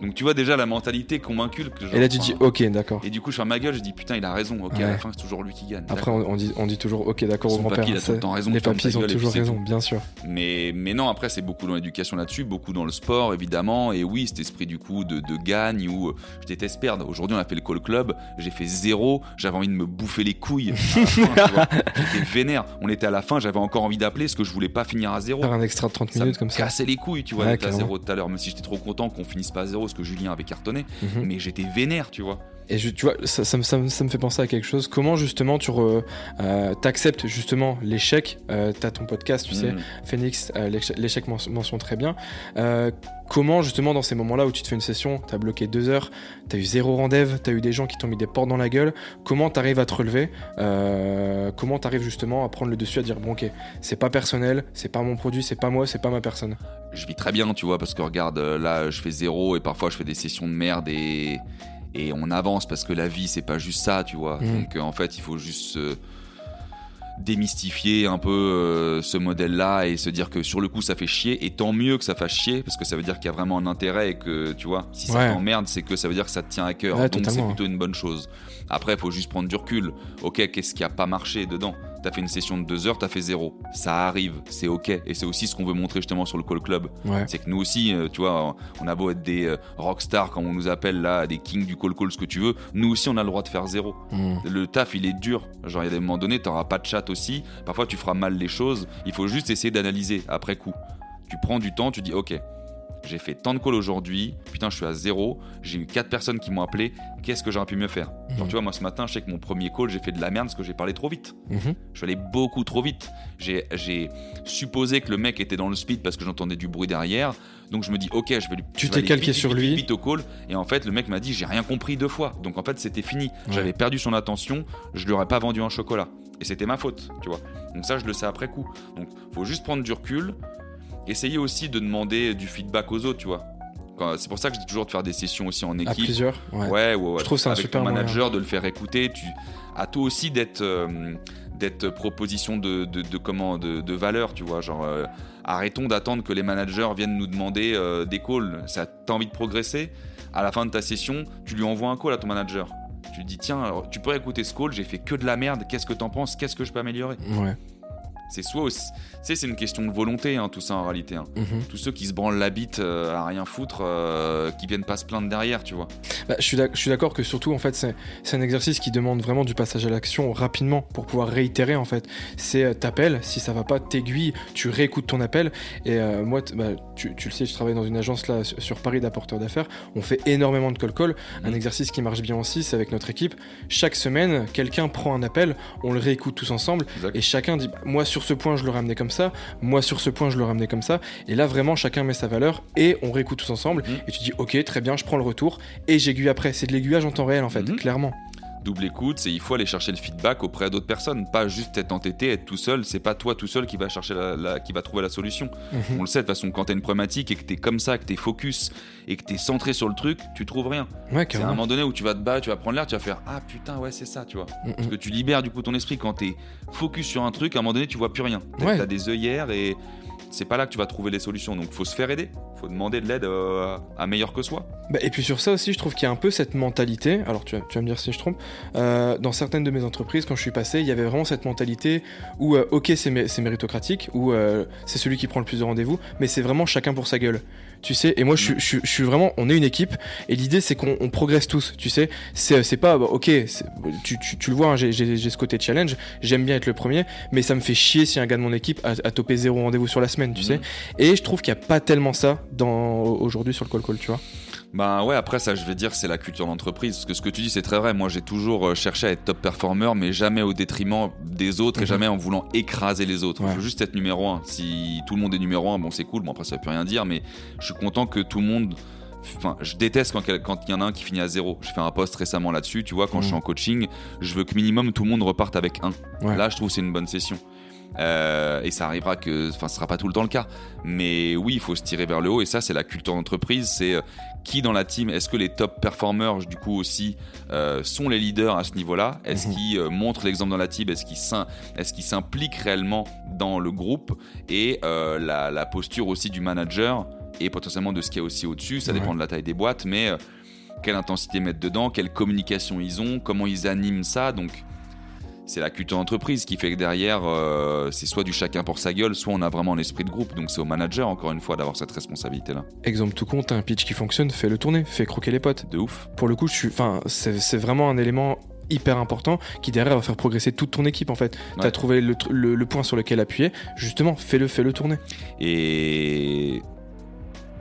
Donc, tu vois déjà la mentalité qu'on m'inculque. genre,
Et là, tu dis, ok, d'accord.
Et du coup, je ferme ma gueule, je dis, putain, il a raison. Ok, à
Ouais.
la fin, c'est toujours lui qui gagne.
Après, on, on dit, on dit toujours, ok, d'accord, au grand-père.
raison,
Les papis ont toujours raison, bien sûr.
Mais, mais non, après, c'est beaucoup dans l'éducation là-dessus, beaucoup dans le sport, évidemment. Et oui, cet esprit du coup de, de gagne où euh, je déteste perdre. Aujourd'hui, on a fait le call club, j'ai fait zéro, j'avais envie de me bouffer les couilles. (laughs) à. J'étais vénère. On était à la fin, j'avais encore envie d'appeler parce que je voulais pas finir à zéro.
Faire un extra de 30
Ça
minutes
me
comme ça.
cassait les couilles, tu vois,
Ouais,
d'être à zéro tout à l'heure. Même si j'étais trop content qu'on finisse pas à zéro, parce que Julien avait cartonné.
Mhm.
Mais j'étais vénère, tu vois.
Et je, tu vois, ça, ça, me- ça me- ça me fait penser à quelque chose. Comment justement tu re- euh, t'acceptes justement l'échec euh, T'as ton podcast, tu sais,
Mm.
Phoenix, euh, l'échec l'échec men- mentionne très bien. Euh, comment justement dans ces moments-là où tu te fais une session, t'as bloqué deux heures, t'as eu zéro rendez-vous, t'as eu des gens qui t'ont mis des portes dans la gueule, comment t'arrives à te relever Comment t'arrives justement à prendre le dessus, à dire bon ok, c'est pas personnel, c'est pas mon produit, c'est pas moi, c'est pas ma personne.
je vis très bien, tu vois, parce que regarde, là, je fais zéro et parfois je fais des sessions de merde et, et on avance parce que la vie, c'est pas juste ça, tu vois.
Mhm.
Donc, euh, en fait, il faut juste euh, démystifier un peu euh, ce modèle-là et se dire que sur le coup, ça fait chier. Et tant mieux que ça fasse chier, parce que ça veut dire qu'il y a vraiment un intérêt et que, tu vois, si ça
Ouais.
t'emmerde, c'est que ça veut dire que ça te tient à cœur.
Ouais,
Donc, c'est plutôt une bonne chose. Après, il faut juste prendre du recul. Ok, qu'est-ce qui a pas marché dedans? T'as fait une session de deux heures, t'as fait zéro. Ça arrive, c'est ok. Et c'est aussi ce qu'on veut montrer justement sur le Call Club.
Ouais.
C'est que nous aussi, euh, tu vois, on a beau être des euh, rockstars, comme on nous appelle là, des kings du call call, ce que tu veux, nous aussi on a le droit de faire zéro.
Mm.
Le taf, il est dur. Genre, il y a des moments donnés, t'auras pas de chat aussi. Parfois, tu feras mal les choses. Il faut juste essayer d'analyser après coup. Tu prends du temps, tu dis, ok, j'ai fait tant de calls aujourd'hui, putain, je suis à zéro. J'ai eu quatre personnes qui m'ont appelé. Qu'est-ce que j'aurais pu mieux faire Genre,
Mhm.
tu vois, moi ce matin, je sais que mon premier call, j'ai fait de la merde parce que j'ai parlé trop vite.
Mhm.
Je suis allé beaucoup trop vite. J'ai supposé que le mec était dans le speed parce que j'entendais du bruit derrière. Donc je me dis, ok, je vais lui.
Tu t'es calqué
vite,
sur
vite,
lui.
Vite, au call. Et en fait, le mec m'a dit, j'ai rien compris deux fois. Donc en fait, c'était fini. J'avais perdu son attention. Je lui aurais pas vendu un chocolat. Et c'était ma faute, tu vois. Donc ça, je le sais après coup. Donc faut juste prendre du recul. Essayer aussi de demander du feedback aux autres, tu vois. C'est pour ça que je dis toujours de faire des sessions aussi en
À
équipe.
plusieurs. Ouais.
Ouais, ouais, ouais.
Je trouve ça un
Avec
super
ton
moyen.
manager, de le faire écouter. Tu... À toi aussi d'être euh, d'être proposition de, de, de comment de, de valeur, tu vois. Genre, euh, arrêtons d'attendre que les managers viennent nous demander euh, des calls. Ça, t'as envie de progresser. À la fin de ta session, tu lui envoies un call à ton manager. Tu lui dis tiens, alors, tu peux écouter ce call. J'ai fait que de la merde. Qu'est-ce que t'en penses? Qu'est-ce que je peux améliorer?
Ouais.
C'est soit aussi, tu sais, c'est une question de volonté, hein, tout ça en réalité. hein.
Mhm.
Tous ceux qui se branlent la bite euh, à rien foutre, euh, qui viennent pas se plaindre derrière, tu vois.
Bah, je suis d'accord que surtout en fait c'est c'est un exercice qui demande vraiment du passage à l'action rapidement pour pouvoir réitérer en fait. C'est euh, t'appelles, si ça va pas t'aiguille, tu réécoutes ton appel et moi bah, tu, tu le sais je travaille dans une agence là sur, Paris d'apporteurs d'affaires, on fait énormément de call call. Un
Mhm.
exercice qui marche bien aussi c'est avec notre équipe. Chaque semaine quelqu'un prend un appel, on le réécoute tous ensemble
Exact.
et chacun dit bah, moi sur ce point je le ramenais comme ça, moi sur ce point je le ramenais comme ça. Et là vraiment chacun met sa valeur et on réécoute tous ensemble.
Mhm.
et tu dis ok très bien je prends le retour. Et j'aiguille après. C'est de l'aiguillage en temps réel en fait
Mhm.
clairement
Double écoute, c'est il faut aller chercher le feedback auprès d'autres personnes, pas juste être entêté, être tout seul. C'est pas toi tout seul qui va chercher la, la- qui va trouver la solution.
Mhm.
On le sait de toute façon, quand t'as une problématique et que t'es comme ça, que t'es focus et que t'es centré sur le truc, tu trouves rien.
ouais
C'est à un moment donné où tu vas te battre, tu vas prendre l'air, tu vas faire ah putain ouais c'est ça, tu vois.
Mhm.
Parce que tu libères du coup ton esprit quand t'es focus sur un truc. À un moment donné, tu vois plus rien. T'as
Ouais.
des œillères et c'est pas là que tu vas trouver les solutions. Donc faut se faire aider. Faut demander de l'aide euh, à meilleur que soi.
Bah, et puis sur ça aussi, je trouve qu'il y a un peu cette mentalité. Alors tu vas, me dire si je trompe. euh, dans certaines de mes entreprises, quand je suis passé, il y avait vraiment cette mentalité où euh, ok c'est mé- c'est méritocratique, où c'est celui qui prend le plus de rendez-vous, mais c'est vraiment chacun pour sa gueule. Tu sais. Et moi, je, suis- je, suis- je suis vraiment. On est une équipe et l'idée c'est qu'on on progresse tous. Tu sais. C'est c'est pas bah, ok. Tu, tu, tu le vois. hein, j'ai- ce côté challenge. J'aime bien être le premier, mais ça me fait chier si un gars de mon équipe a, a topé zéro rendez-vous sur la semaine. Tu
Mhm.
sais. Et je trouve qu'il n'y a pas tellement ça aujourd'hui sur le call call. Tu vois.
Bah ouais, après ça, je vais dire, c'est la culture d'entreprise. Parce que ce que tu dis, c'est très vrai. Moi, j'ai toujours euh, cherché à être top performer, mais jamais au détriment des autres et
Mhm.
jamais en voulant écraser les autres.
Ouais.
Je veux juste être numéro un. Si tout le monde est numéro un, bon, c'est cool. Bon, après, ça veut plus rien dire, mais je suis content que tout le monde. Enfin, je déteste quand il y en a un qui finit à zéro. J'ai fait un post récemment là-dessus. Tu vois, quand
Mhm.
je suis en coaching, je veux que minimum tout le monde reparte avec un.
Ouais.
Là, je trouve que c'est une bonne session. Euh, et ça arrivera que, enfin, ce sera pas tout le temps le cas. Mais oui, il faut se tirer vers le haut. Et ça, c'est la culture d'entreprise. C'est euh, qui dans la team Est-ce que les top performers, du coup, aussi, euh, sont les leaders à ce niveau-là? Est-ce
Mhm.
qu'ils montrent l'exemple dans la team? Est-ce qu'ils s'impliquent réellement dans le groupe? Et la, la posture aussi du manager et potentiellement de ce qu'il y a aussi au-dessus. Ça
Ouais.
dépend de la taille des boîtes, mais quelle intensité mettre dedans, quelle communication ils ont, comment ils animent ça. Donc, c'est la culture d'entreprise qui fait que derrière, euh, c'est soit du chacun pour sa gueule, soit on a vraiment l'esprit de groupe. Donc, c'est au manager, encore une fois, d'avoir cette responsabilité-là.
Exemple tout compte, un pitch qui fonctionne, fais le tourner, fais croquer les potes.
De ouf.
Pour le coup, je suis, enfin, c'est vraiment un élément hyper important qui derrière va faire progresser toute ton équipe en fait.
Ouais.
T'as trouvé le, tr- le- le point sur lequel appuyer, justement, fais-le, fais-le tourner.
Et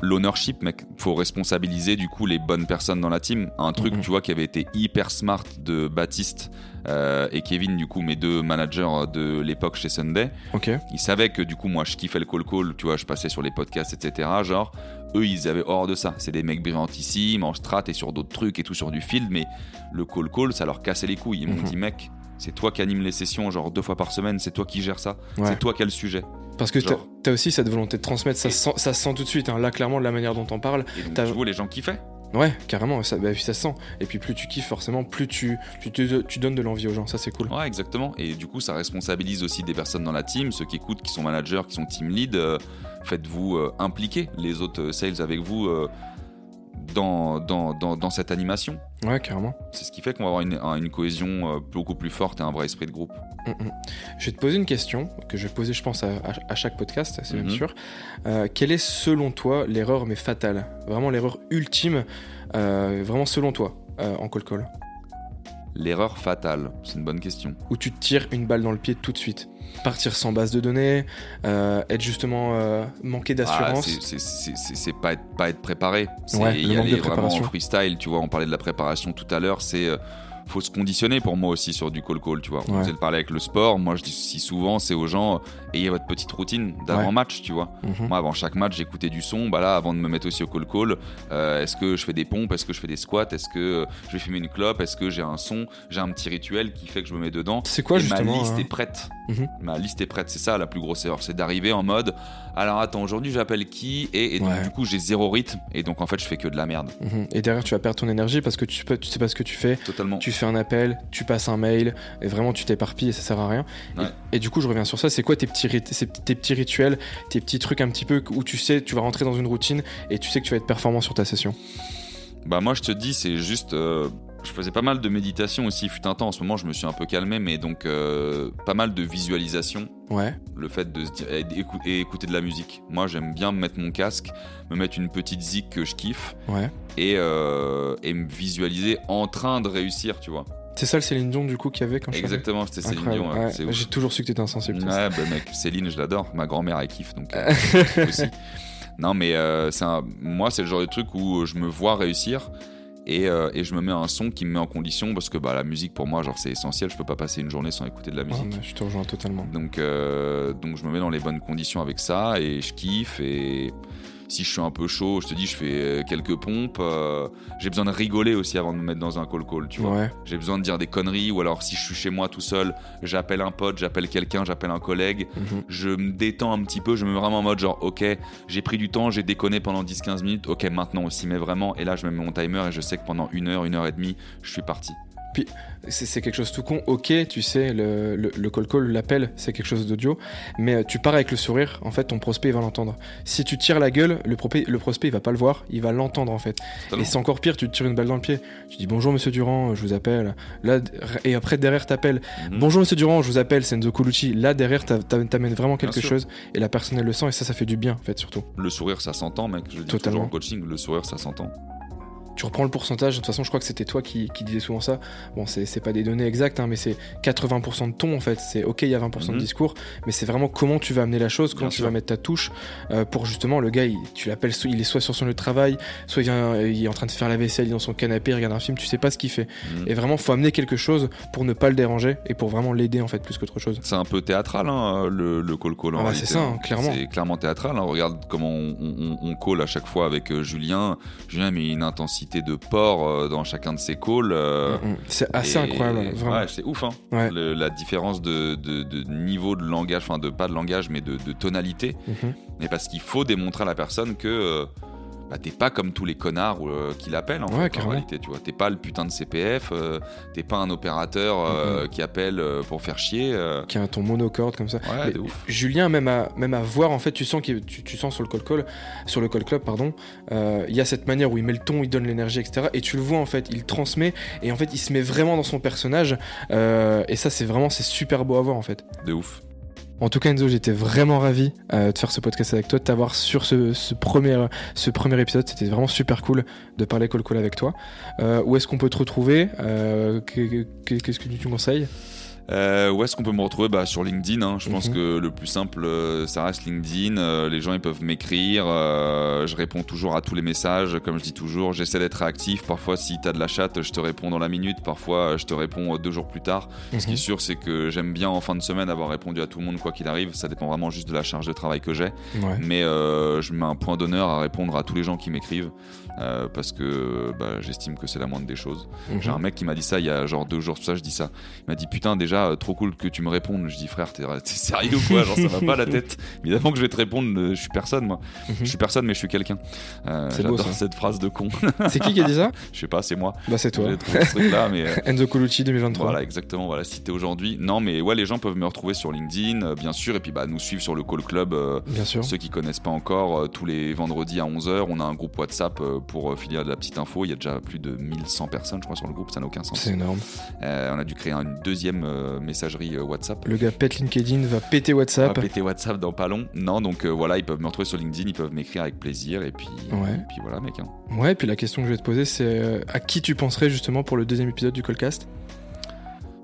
l'ownership, mec. Faut responsabiliser du coup les bonnes personnes dans la team. Un truc,
Mhm.
tu vois, qui avait été hyper smart de Baptiste euh, et Kevin, du coup, mes deux managers de l'époque chez Sunday.
Ok.
Ils savaient que du coup, moi, je kiffais le call call, tu vois, je passais sur les podcasts, etc. Genre, eux, ils avaient hors de ça. C'est des mecs brillantissimes, en strat et sur d'autres trucs et tout sur du field, mais le call call, ça leur cassait les couilles. Ils m'ont
Mhm.
dit, mec, c'est toi qui anime les sessions, genre deux fois par semaine, c'est toi qui gères ça,
Ouais.
c'est toi qui as le sujet.
Parce que t'as
Genre.
as aussi cette volonté de transmettre, ça,
Et-
se sent, ça se sent tout de suite. hein. Là, clairement, de la manière dont t'en parles,
Et donc,
T'as-
tu vois, les gens kiffaient.
ouais, carrément, ça, bah, puis ça se sent. Et puis plus tu kiffes, forcément, plus tu, tu, donnes de l'envie aux gens. Ça, c'est cool.
Ouais, exactement. Et du coup, ça responsabilise aussi des personnes dans la team, ceux qui écoutent, qui sont managers, qui sont team lead. euh, Faites-vous euh, impliquer les autres euh, sales avec vous euh, dans, dans, dans, dans cette animation.
Ouais, carrément.
C'est ce qui fait qu'on va avoir une, un- une cohésion euh, beaucoup plus forte et un vrai esprit de groupe.
Mm, mm. Je vais te poser une question que je vais poser, je pense, à, chaque podcast, c'est même
Mhm.
sûr. Euh, quelle est, selon toi, l'erreur, mais fatale? Vraiment l'erreur ultime, euh, vraiment selon toi, euh, en call call?
L'erreur fatale, c'est une bonne question.
Où tu te tires une balle dans le pied tout de suite Partir sans base de données, euh, être justement euh, manquer
Ah,
d'assurance.
c'est- c'est- pas être, pas être préparé. C'est
Ouais,
y aller vraiment en freestyle. Tu vois, on parlait de la préparation tout à l'heure. C'est euh, faut se conditionner pour moi aussi sur du call call. Tu vois, on faisait le parler avec le sport. Moi, je dis si souvent, c'est aux gens euh, ayez votre petite routine d'avant
Ouais.
match. Tu vois.
Mhm.
Moi, avant chaque match, j'écoutais du son. Bah là, avant de me mettre aussi au call call, euh, est-ce que je fais des pompes Est-ce que je fais des squats Est-ce que euh, je vais fumer une clope Est-ce que j'ai un son J'ai un petit rituel qui fait que je me mets dedans.
C'est quoi
Et
justement
ma liste
hein
est prête.
Mhm.
Ma liste est prête. C'est ça la plus grosse erreur. C'est d'arriver en mode alors attends, aujourd'hui j'appelle qui Et, et donc,
Ouais.
du coup, j'ai zéro rythme. Et donc, en fait, je fais que de la merde.
Mhm. Et derrière, tu vas perdre ton énergie parce que tu, peux- tu sais pas ce que tu fais.
Totalement.
Tu fais un appel, tu passes un mail, et vraiment tu t'éparpilles et ça sert à rien. Et-
Ouais.
Et, du coup, je reviens sur ça. C'est quoi tes petits, tes rituels, tes petits trucs un petit peu où tu sais, tu vas rentrer dans une routine et tu sais que tu vas être performant sur ta session?
Bah, moi, je te dis, c'est juste. euh, je faisais pas mal de méditation aussi, fut un temps. En ce moment, je me suis un peu calmé, mais donc euh, pas mal de visualisation.
Ouais.
le fait de se dire et écouter de la musique. Moi, j'aime bien me mettre mon casque, me mettre une petite zik que je kiffe
Ouais.
Et, euh, et me visualiser en train de réussir, tu vois.
C'est ça le Céline Dion du coup qu'il y avait quand je
Exactement, c'était Céline Dion. Ouais,
Ouais. J'ai toujours su que t'étais insensible.
Ouais, bah mec, Céline, je l'adore. Ma grand-mère, elle kiffe, donc euh, (laughs) aussi. Non, mais euh, un- moi, c'est le genre de truc où je me vois réussir et, euh, et je me mets un son qui me met en condition parce que bah, la musique, pour moi, genre, c'est essentiel. Je peux pas passer une journée sans écouter de la musique.
je te rejoins totalement.
Donc, donc je me mets dans les bonnes conditions avec ça et je kiffe. Et si je suis un peu chaud, je te dis, je fais euh, quelques pompes. euh, j'ai besoin de rigoler aussi avant de me mettre dans un call call, tu vois.
Ouais.
J'ai besoin de dire des conneries ou alors si je suis chez moi tout seul, j'appelle un pote, j'appelle quelqu'un, j'appelle un collègue.
Mhm.
Je me détends un petit peu, je me mets vraiment en mode genre, ok, j'ai pris du temps, j'ai déconné pendant 10-15 minutes, ok, maintenant on s'y met vraiment. Et là, je me mets mon timer et je sais que pendant une heure, une heure et demie, je suis parti.
C'est c'est quelque chose tout con. Ok, tu sais, le, le, le call call, l'appel, c'est quelque chose d'audio. Mais euh, tu pars avec le sourire, en fait, ton prospect il va l'entendre. Si tu tires la gueule, le, prospect il va pas le voir, il va l'entendre en fait.
Totalement.
Et c'est encore pire, tu te tires une balle dans le pied. Tu dis bonjour monsieur Durand, je vous appelle. Là, et après derrière t'appelles.
Mhm.
Bonjour monsieur Durand, je vous appelle, c'est Enzo Colucci. Là derrière t'a- t'a- t'amènes vraiment quelque chose et la personne elle le sent et ça, ça fait du bien en fait surtout.
Le sourire, ça s'entend, mec. Je dis
Totalement.
toujours en coaching, le sourire, ça s'entend.
Tu reprends le pourcentage, de toute façon je crois que c'était toi qui, qui disais souvent ça. Bon c'est pas des données exactes hein, mais c'est 80% de ton en fait. C'est ok il y a 20% de
Mhm.
discours mais c'est vraiment comment tu vas amener la chose, comment
Bien
tu
sûr.
vas mettre ta touche euh, pour justement le gars il- tu l'appelles il est soit sur son lieu de travail, soit il, vient- il est en train de faire la vaisselle, il est dans son canapé, il regarde un film, tu sais pas ce qu'il fait.
Mhm.
Et vraiment, faut amener quelque chose pour ne pas le déranger et pour vraiment l'aider en fait plus qu'autre chose.
C'est un peu théâtral, hein, le, le call call.
Ah bah, c'est ça,
hein.
clairement.
C'est clairement théâtral. Regarde comment on, on, on call à chaque fois avec euh, Julien. Julien met une intensité de porc euh, dans chacun de ses calls. euh,
Mm, mm. C'est assez
et-
incroyable, vraiment.
Ouais, c'est ouf. Hein.
Ouais.
Le- la différence de, de- de niveau de langage, enfin de pas de langage, mais de, de tonalité.
Mhm.
Mais parce qu'il faut démontrer à la personne que euh, bah, t'es pas comme tous les connards euh, qui l'appellent en,
Ouais,
fait, en réalité. Tu vois, t'es pas le putain de CPF, euh, t'es pas un opérateur euh,
Mhm.
qui appelle pour faire chier.
Qui a ton monocorde comme ça.
ouais,
Mais
ouf.
Julien, même à, même à voir, en fait, tu sens, tu, tu sens sur le call call, sur le call club, pardon, il y a cette manière où il met le ton, il donne l'énergie, etc. Et tu le vois, en fait, il transmet, et en fait, il se met vraiment dans son personnage. et ça, c'est vraiment, c'est super beau à voir, en fait.
De ouf.
En tout cas, Enzo, j'étais vraiment ravi euh, de faire ce podcast avec toi, de t'avoir sur ce, premier, ce premier épisode. C'était vraiment super cool de parler call call avec toi. Euh, où est-ce qu'on peut te retrouver? Euh, que- que- Qu'est-ce que tu conseilles?
Euh, où est-ce qu'on peut me retrouver bah, Sur LinkedIn. hein. Je pense
Mhm.
que le plus simple, euh, ça reste LinkedIn. Euh, les gens, ils peuvent m'écrire. Je réponds toujours à tous les messages. Comme je dis toujours, j'essaie d'être réactif. Parfois, si tu as de la chatte, je te réponds dans la minute. Parfois, je te réponds deux jours plus tard. Ce qui est
Mhm.
sûr, c'est que j'aime bien en fin de semaine avoir répondu à tout le monde, quoi qu'il arrive. Ça dépend vraiment juste de la charge de travail que j'ai.
Ouais.
Mais je mets un point d'honneur à répondre à tous les gens qui m'écrivent. Euh, parce que bah, j'estime que c'est la moindre des choses. J'ai un
Mhm.
mec qui m'a dit ça il y a genre deux jours, tout ça, je dis ça. Il m'a dit putain, déjà, euh, trop cool que tu me répondes. Je dis frère, t'es (laughs) sérieux ou quoi? Genre, ça va pas la (laughs) tête. Évidemment que je vais te répondre, euh, je suis personne, moi.
Mhm.
Je suis personne, mais je suis quelqu'un. Euh, J'adore cette phrase de con. (laughs)
C'est qui qui a dit ça?
Je sais pas, c'est moi.
Bah c'est toi.
Ce truc-là, mais. euh,
Enzo Colucci 2023.
Voilà, exactement. Voilà, cité aujourd'hui. Non, mais ouais, les gens peuvent me retrouver sur LinkedIn, bien sûr, et puis bah, nous suivre sur le Call Club.
Bien sûr.
ceux qui connaissent pas encore, tous les vendredis à 11h, on a un groupe WhatsApp pour euh, filer de la petite info. Il y a déjà plus de 1100 personnes, je crois, sur le groupe, ça n'a aucun sens.
C'est énorme.
Euh, on a dû créer une deuxième euh, messagerie WhatsApp.
Le gars pète LinkedIn, va péter
On va
WhatsApp.
péter WhatsApp dans pas long. Non, donc voilà, ils peuvent me retrouver sur LinkedIn, ils peuvent m'écrire avec plaisir, et puis,
Ouais.
et puis voilà, mec. hein.
Ouais, puis la question que je vais te poser, c'est à qui tu penserais justement pour le deuxième épisode du Callcast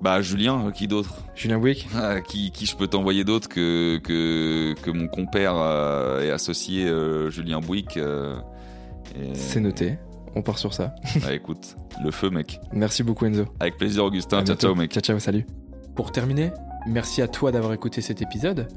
Bah, Julien, euh, qui d'autre?
Julien Wick (laughs)
Ah, qui, qui je peux t'envoyer d'autre que, que, que mon compère euh, et associé euh, Julien Bouic euh, et-
C'est noté. On part sur ça. (laughs)
Bah, écoute, le feu, mec.
Merci beaucoup Enzo.
Avec plaisir, Augustin. Ciao, ciao, mec.
Ciao, ciao, salut. Pour terminer, merci à toi d'avoir écouté cet épisode.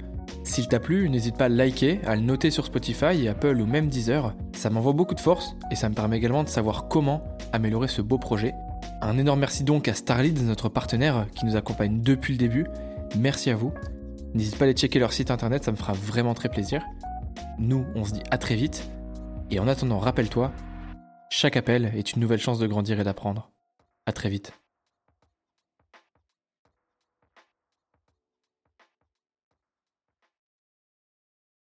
S'il t'a plu, n'hésite pas à le liker, à le noter sur Spotify, Apple ou même Deezer. Ça m'envoie beaucoup de force et ça me permet également de savoir comment améliorer ce beau projet. Un énorme merci donc à Starlead, notre partenaire qui nous accompagne depuis le début. Merci à vous. N'hésite pas à aller checker leur site internet, ça me fera vraiment très plaisir. Nous, on se dit à très vite. Et en attendant, rappelle-toi, chaque appel est une nouvelle chance de grandir et d'apprendre. À très vite.